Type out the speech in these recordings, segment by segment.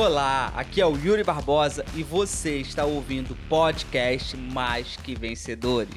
Olá, aqui é o Yuri Barbosa e você está ouvindo o podcast Mais Que Vencedores.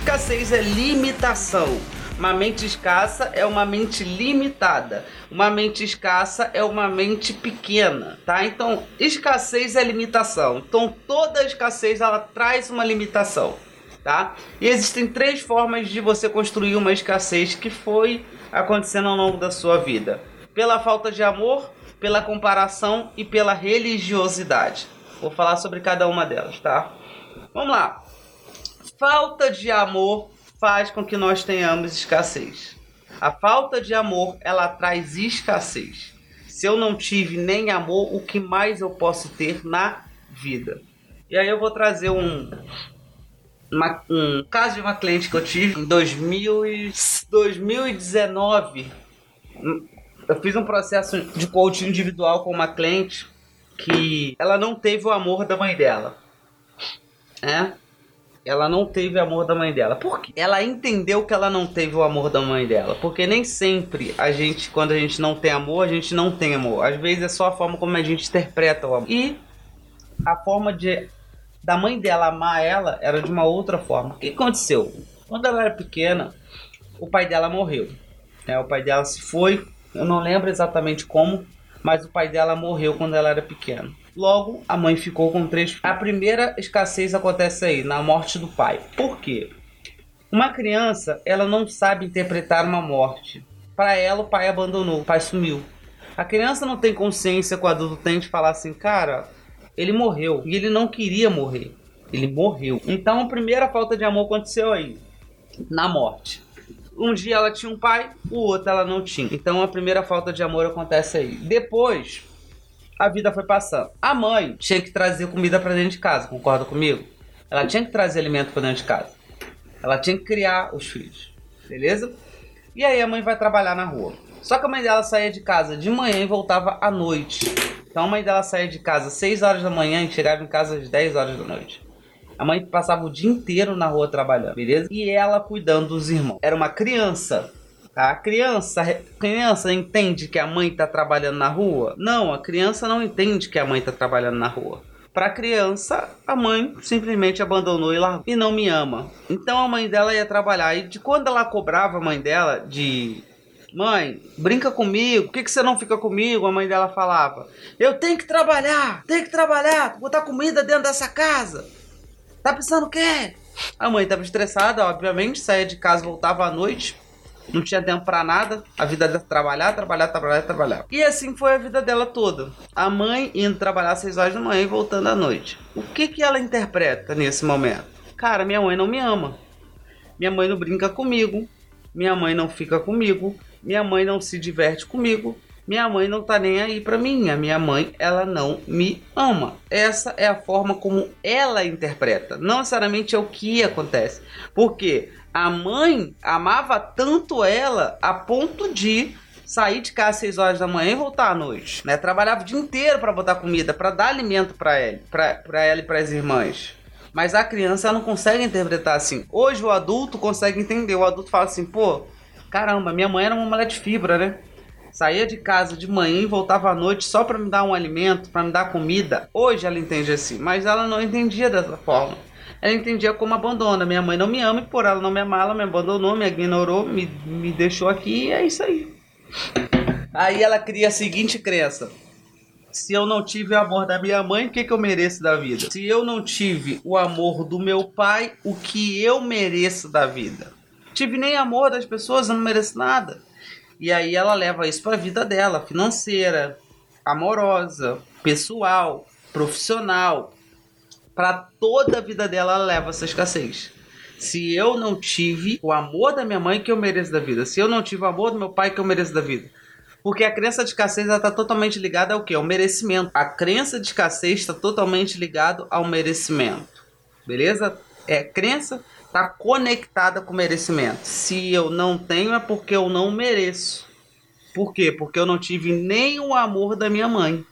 Escassez é limitação. Uma mente escassa é uma mente limitada. Uma mente escassa é uma mente pequena, tá? Então, escassez é limitação. Então, toda escassez ela traz uma limitação tá? E existem três formas de você construir uma escassez que foi acontecendo ao longo da sua vida: pela falta de amor, pela comparação e pela religiosidade. Vou falar sobre cada uma delas, tá? Vamos lá. Falta de amor faz com que nós tenhamos escassez. A falta de amor, ela traz escassez. Se eu não tive nem amor, o que mais eu posso ter na vida? E aí eu vou trazer um, uma, um caso de uma cliente que eu tive em 2000 e 2019. Eu fiz um processo de coaching individual com uma cliente que ela não teve o amor da mãe dela. É? Ela não teve o amor da mãe dela. Por quê? Ela entendeu que ela não teve o amor da mãe dela. Porque nem sempre a gente, quando a gente não tem amor, a gente não tem amor. Às vezes é só a forma como a gente interpreta o amor. E a forma de da mãe dela amar ela era de uma outra forma. O que aconteceu? Quando ela era pequena, o pai dela morreu. É, o pai dela se foi, eu não lembro exatamente como, mas o pai dela morreu quando ela era pequena. Logo, a mãe ficou com três. A primeira escassez acontece aí, na morte do pai. Por quê? Uma criança, ela não sabe interpretar uma morte. Para ela, o pai abandonou, o pai sumiu. A criança não tem consciência que o adulto tem de falar assim, cara, ele morreu. E ele não queria morrer. Ele morreu. Então a primeira falta de amor aconteceu aí. Na morte. Um dia ela tinha um pai, o outro ela não tinha. Então a primeira falta de amor acontece aí. Depois, a vida foi passando. A mãe tinha que trazer comida para dentro de casa, concorda comigo? Ela tinha que trazer alimento para dentro de casa. Ela tinha que criar os filhos. Beleza? E aí a mãe vai trabalhar na rua. Só que a mãe dela saía de casa de manhã e voltava à noite. Então a mãe dela saía de casa às 6 horas da manhã e chegava em casa às 10 horas da noite. A mãe passava o dia inteiro na rua trabalhando, beleza? E ela cuidando dos irmãos. Era uma criança. A criança, criança entende que a mãe está trabalhando na rua? Não, a criança não entende que a mãe está trabalhando na rua. Para criança, a mãe simplesmente abandonou e, largou, e não me ama. Então a mãe dela ia trabalhar e de quando ela cobrava a mãe dela de Mãe, brinca comigo, por que, que você não fica comigo? A mãe dela falava: Eu tenho que trabalhar, tenho que trabalhar, botar comida dentro dessa casa. Tá pensando o quê? A mãe estava estressada, obviamente, saía de casa, voltava à noite, não tinha tempo para nada. A vida dela trabalhar, trabalhar, trabalhar, trabalhar. E assim foi a vida dela toda. A mãe indo trabalhar às 6 horas da manhã e voltando à noite. O que que ela interpreta nesse momento? Cara, minha mãe não me ama. Minha mãe não brinca comigo. Minha mãe não fica comigo minha mãe não se diverte comigo, minha mãe não tá nem aí para mim, a minha mãe, ela não me ama. Essa é a forma como ela interpreta, não necessariamente é o que acontece. Porque a mãe amava tanto ela a ponto de sair de casa às 6 horas da manhã e voltar à noite, né? Trabalhava o dia inteiro para botar comida, para dar alimento para ela, para ela e para as irmãs. Mas a criança não consegue interpretar assim. Hoje o adulto consegue entender. O adulto fala assim, pô, Caramba, minha mãe era uma mulher de fibra, né? Saía de casa de manhã e voltava à noite só para me dar um alimento, para me dar comida. Hoje ela entende assim, mas ela não entendia dessa forma. Ela entendia como abandona. Minha mãe não me ama e por ela não me amar, ela me abandonou, me ignorou, me, me deixou aqui e é isso aí. Aí ela cria a seguinte crença: se eu não tive o amor da minha mãe, o que, que eu mereço da vida? Se eu não tive o amor do meu pai, o que eu mereço da vida? Tive nem amor das pessoas, eu não mereço nada. E aí ela leva isso para a vida dela, financeira, amorosa, pessoal, profissional. Para toda a vida dela ela leva essa escassez. Se eu não tive o amor da minha mãe que eu mereço da vida, se eu não tive o amor do meu pai que eu mereço da vida. Porque a crença de escassez está totalmente ligada ao que? Ao merecimento. A crença de escassez está totalmente ligada ao merecimento. Beleza? É crença está conectada com merecimento. Se eu não tenho, é porque eu não mereço. Por quê? Porque eu não tive nem o amor da minha mãe.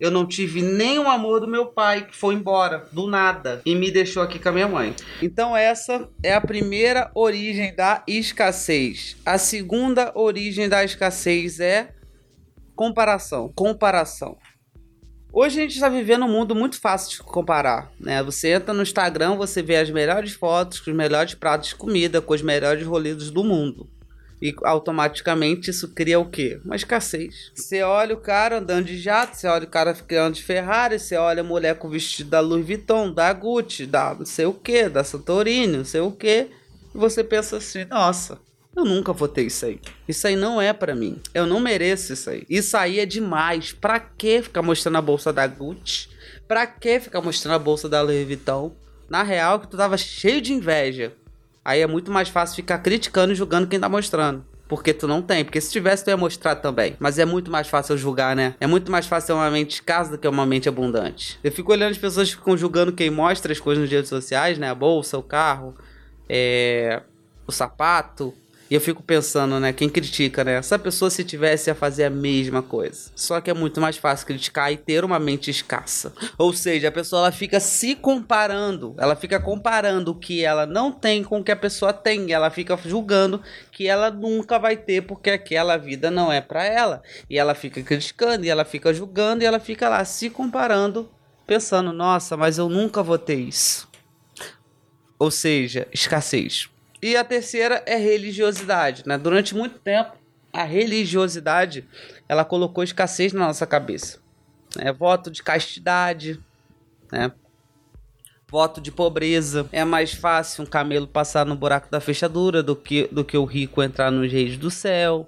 Eu não tive nem o amor do meu pai, que foi embora, do nada, e me deixou aqui com a minha mãe. Então, essa é a primeira origem da escassez. A segunda origem da escassez é comparação. Comparação. Hoje a gente está vivendo um mundo muito fácil de comparar, né? Você entra no Instagram, você vê as melhores fotos, com os melhores pratos de comida, com os melhores rolês do mundo. E automaticamente isso cria o quê? Uma escassez. Você olha o cara andando de jato, você olha o cara andando de Ferrari, você olha a mulher com vestido da Louis Vuitton, da Gucci, da não sei o que, da Santorini, não sei o que. E você pensa assim, nossa, eu nunca vou ter isso aí. Isso aí não é para mim. Eu não mereço isso aí. Isso aí é demais. Pra que ficar mostrando a bolsa da Gucci? Pra que ficar mostrando a bolsa da Louis Vuitton? Na real, que tu tava cheio de inveja. Aí é muito mais fácil ficar criticando e julgando quem tá mostrando. Porque tu não tem. Porque se tivesse, tu ia mostrar também. Mas é muito mais fácil eu julgar, né? É muito mais fácil ter uma mente escassa do que uma mente abundante. Eu fico olhando as pessoas que ficam julgando quem mostra as coisas nas redes sociais, né? A bolsa, o carro, é... o sapato, e eu fico pensando, né, quem critica, né? Essa pessoa se tivesse a fazer a mesma coisa. Só que é muito mais fácil criticar e ter uma mente escassa. Ou seja, a pessoa ela fica se comparando, ela fica comparando o que ela não tem com o que a pessoa tem, ela fica julgando que ela nunca vai ter porque aquela vida não é para ela. E ela fica criticando, e ela fica julgando, e ela fica lá se comparando, pensando, nossa, mas eu nunca vou ter isso. Ou seja, escassez. E a terceira é religiosidade. Né? Durante muito tempo, a religiosidade ela colocou escassez na nossa cabeça. É voto de castidade, né? voto de pobreza. É mais fácil um camelo passar no buraco da fechadura do que, do que o rico entrar nos reis do céu.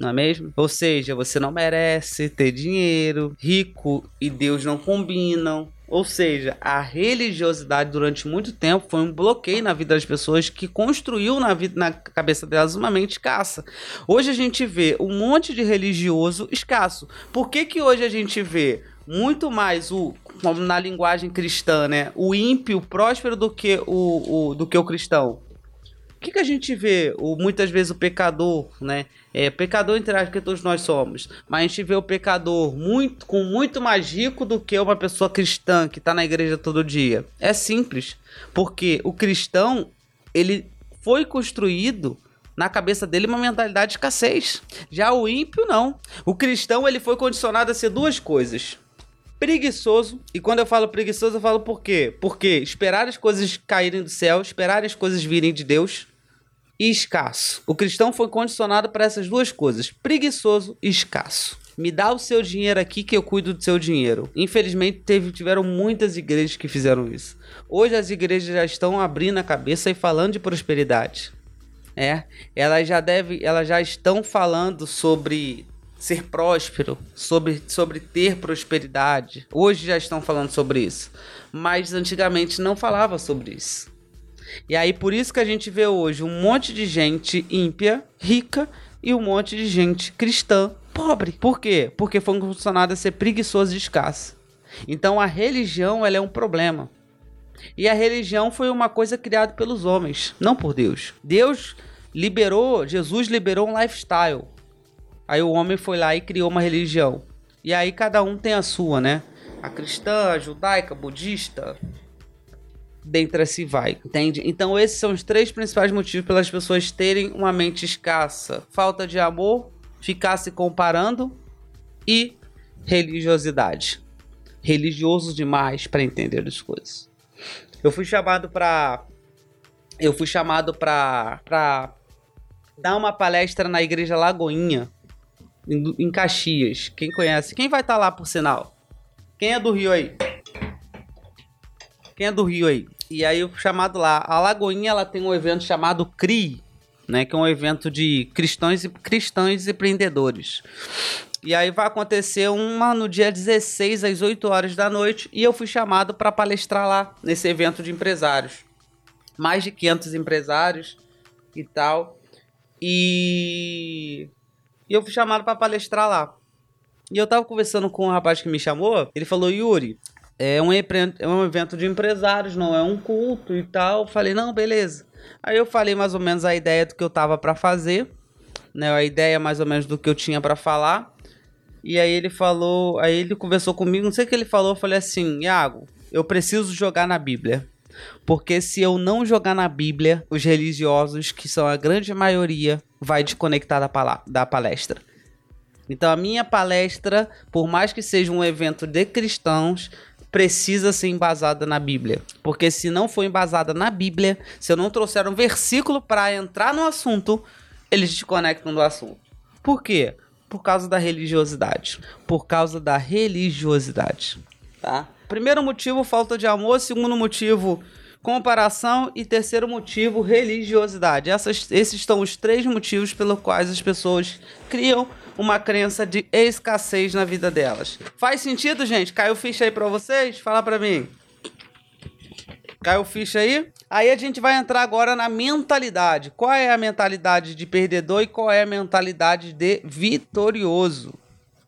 Não é mesmo? Ou seja, você não merece ter dinheiro, rico e Deus não combinam. Ou seja, a religiosidade durante muito tempo foi um bloqueio na vida das pessoas que construiu na, vida, na cabeça delas uma mente escassa. Hoje a gente vê um monte de religioso escasso. Por que, que hoje a gente vê muito mais o na linguagem cristã, né? O ímpio próspero do que o, o do que o cristão que, que a gente vê? O, muitas vezes o pecador, né? É, pecador entre aspas que todos nós somos. Mas a gente vê o pecador muito, com muito mais rico do que uma pessoa cristã que está na igreja todo dia. É simples. Porque o cristão, ele foi construído na cabeça dele uma mentalidade de escassez. Já o ímpio, não. O cristão, ele foi condicionado a ser duas coisas preguiçoso. E quando eu falo preguiçoso, eu falo por quê? Porque esperar as coisas caírem do céu, esperar as coisas virem de Deus, e escasso. O cristão foi condicionado para essas duas coisas: preguiçoso e escasso. Me dá o seu dinheiro aqui que eu cuido do seu dinheiro. Infelizmente, teve, tiveram muitas igrejas que fizeram isso. Hoje as igrejas já estão abrindo a cabeça e falando de prosperidade. É, elas já devem, elas já estão falando sobre ser próspero, sobre, sobre ter prosperidade. Hoje já estão falando sobre isso, mas antigamente não falava sobre isso. E aí por isso que a gente vê hoje um monte de gente ímpia, rica e um monte de gente cristã pobre. Por quê? Porque foi condicionado a ser preguiçoso e escasso. Então a religião ela é um problema. E a religião foi uma coisa criada pelos homens, não por Deus. Deus liberou, Jesus liberou um lifestyle. Aí o homem foi lá e criou uma religião. E aí cada um tem a sua, né? A cristã, a judaica, a budista, dentre assim vai, entende? Então esses são os três principais motivos pelas pessoas terem uma mente escassa: falta de amor, ficar se comparando e religiosidade. Religioso demais para entender as coisas. Eu fui chamado para eu fui chamado para para dar uma palestra na igreja Lagoinha em, em Caxias. Quem conhece? Quem vai estar tá lá por sinal? Quem é do Rio aí? Quem é do Rio aí? E aí, chamado lá. A Lagoinha ela tem um evento chamado CRI, né? Que é um evento de cristãos e cristãos empreendedores. E aí vai acontecer uma no dia 16 às 8 horas da noite e eu fui chamado para palestrar lá nesse evento de empresários. Mais de 500 empresários e tal. E, e eu fui chamado para palestrar lá. E eu tava conversando com um rapaz que me chamou, ele falou: "Yuri, é um, é um evento de empresários, não é um culto e tal. Falei, não, beleza. Aí eu falei mais ou menos a ideia do que eu tava para fazer, né? A ideia mais ou menos do que eu tinha para falar. E aí ele falou, aí ele conversou comigo, não sei o que ele falou, eu falei assim, Iago, eu preciso jogar na Bíblia. Porque se eu não jogar na Bíblia, os religiosos, que são a grande maioria, vai desconectar da, da palestra. Então a minha palestra, por mais que seja um evento de cristãos, precisa ser embasada na Bíblia. Porque se não for embasada na Bíblia, se eu não trouxer um versículo para entrar no assunto, eles desconectam do assunto. Por quê? Por causa da religiosidade. Por causa da religiosidade. Tá? Primeiro motivo, falta de amor. Segundo motivo, comparação. E terceiro motivo, religiosidade. Essas, esses são os três motivos pelos quais as pessoas criam uma crença de escassez na vida delas. Faz sentido, gente? Caiu ficha aí pra vocês? Fala pra mim. Caiu ficha aí? Aí a gente vai entrar agora na mentalidade. Qual é a mentalidade de perdedor e qual é a mentalidade de vitorioso?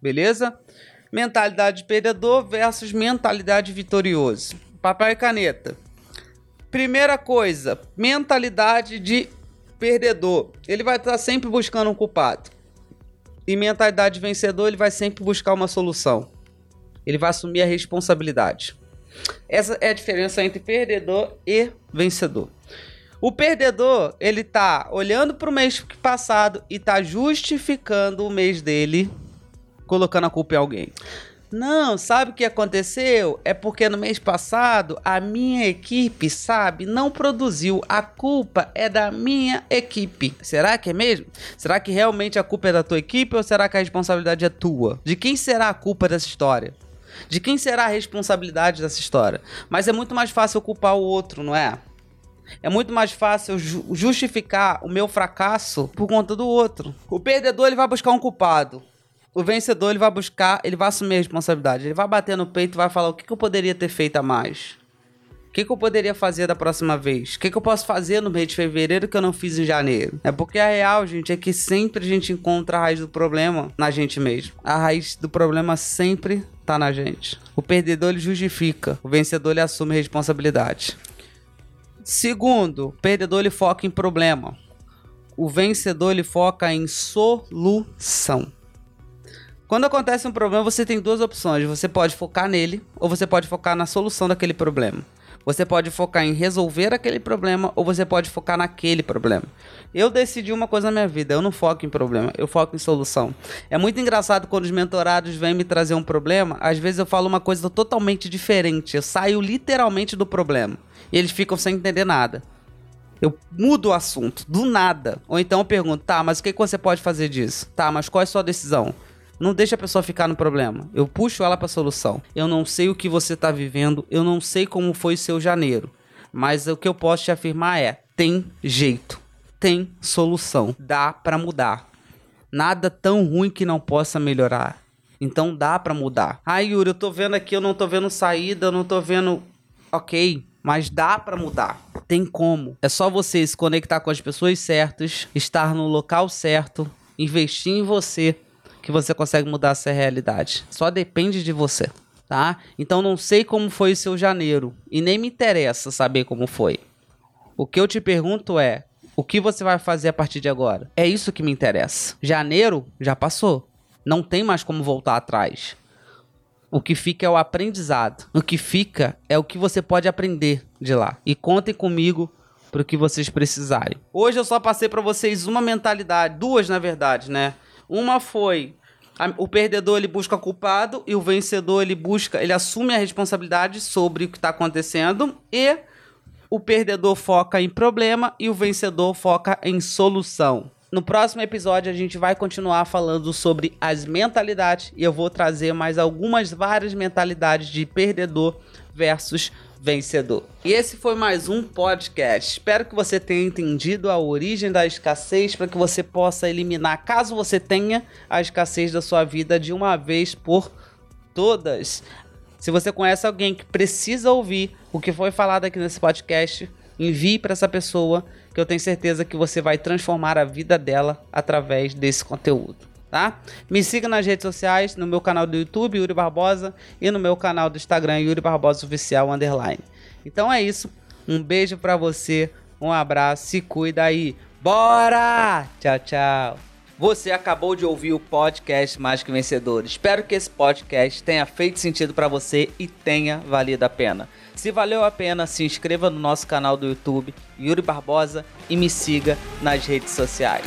Beleza? Mentalidade de perdedor versus mentalidade vitorioso. Papel e caneta. Primeira coisa, mentalidade de perdedor. Ele vai estar sempre buscando um culpado. E mentalidade de vencedor, ele vai sempre buscar uma solução. Ele vai assumir a responsabilidade. Essa é a diferença entre perdedor e vencedor. O perdedor, ele tá olhando para o mês passado e tá justificando o mês dele, colocando a culpa em alguém. Não, sabe o que aconteceu? É porque no mês passado a minha equipe, sabe, não produziu. A culpa é da minha equipe. Será que é mesmo? Será que realmente a culpa é da tua equipe ou será que a responsabilidade é tua? De quem será a culpa dessa história? De quem será a responsabilidade dessa história? Mas é muito mais fácil culpar o outro, não é? É muito mais fácil justificar o meu fracasso por conta do outro. O perdedor ele vai buscar um culpado. O vencedor ele vai buscar, ele vai assumir a responsabilidade. Ele vai bater no peito e vai falar o que, que eu poderia ter feito a mais. O que, que eu poderia fazer da próxima vez? O que, que eu posso fazer no mês de fevereiro que eu não fiz em janeiro? É porque a real, gente, é que sempre a gente encontra a raiz do problema na gente mesmo. A raiz do problema sempre tá na gente. O perdedor ele justifica, o vencedor ele assume a responsabilidade. Segundo, o perdedor ele foca em problema. O vencedor ele foca em solução. Quando acontece um problema, você tem duas opções. Você pode focar nele ou você pode focar na solução daquele problema. Você pode focar em resolver aquele problema ou você pode focar naquele problema. Eu decidi uma coisa na minha vida, eu não foco em problema, eu foco em solução. É muito engraçado quando os mentorados vêm me trazer um problema, às vezes eu falo uma coisa totalmente diferente, eu saio literalmente do problema. E eles ficam sem entender nada. Eu mudo o assunto, do nada. Ou então eu pergunto, tá, mas o que, você pode fazer disso? Tá, mas qual é a sua decisão? Não deixa a pessoa ficar no problema. Eu puxo ela para solução. Eu não sei o que você está vivendo, eu não sei como foi seu janeiro, mas o que eu posso te afirmar é: tem jeito, tem solução, dá para mudar. Nada tão ruim que não possa melhorar. Então dá para mudar. Ah, Yuri, eu tô vendo aqui, eu não tô vendo saída, eu não tô vendo. Ok, mas dá para mudar. Tem como. É só você se conectar com as pessoas certas, estar no local certo, investir em você que você consegue mudar essa realidade. Só depende de você, tá? Então não sei como foi o seu janeiro e nem me interessa saber como foi. O que eu te pergunto é: o que você vai fazer a partir de agora? É isso que me interessa. Janeiro já passou. Não tem mais como voltar atrás. O que fica é o aprendizado. O que fica é o que você pode aprender de lá. E contem comigo para o que vocês precisarem. Hoje eu só passei para vocês uma mentalidade, duas na verdade, né? Uma foi o perdedor ele busca culpado e o vencedor ele busca, ele assume a responsabilidade sobre o que está acontecendo e o perdedor foca em problema e o vencedor foca em solução. No próximo episódio a gente vai continuar falando sobre as mentalidades e eu vou trazer mais algumas várias mentalidades de perdedor versus vencedor. E esse foi mais um podcast. Espero que você tenha entendido a origem da escassez para que você possa eliminar, caso você tenha a escassez da sua vida de uma vez por todas. Se você conhece alguém que precisa ouvir o que foi falado aqui nesse podcast, envie para essa pessoa que eu tenho certeza que você vai transformar a vida dela através desse conteúdo tá? Me siga nas redes sociais, no meu canal do YouTube, Yuri Barbosa, e no meu canal do Instagram, Yuri Barbosa Oficial Underline. Então é isso. Um beijo para você, um abraço, se cuida aí. Bora! Tchau, tchau. Você acabou de ouvir o podcast Mais que Vencedor. Espero que esse podcast tenha feito sentido para você e tenha valido a pena. Se valeu a pena, se inscreva no nosso canal do YouTube, Yuri Barbosa, e me siga nas redes sociais.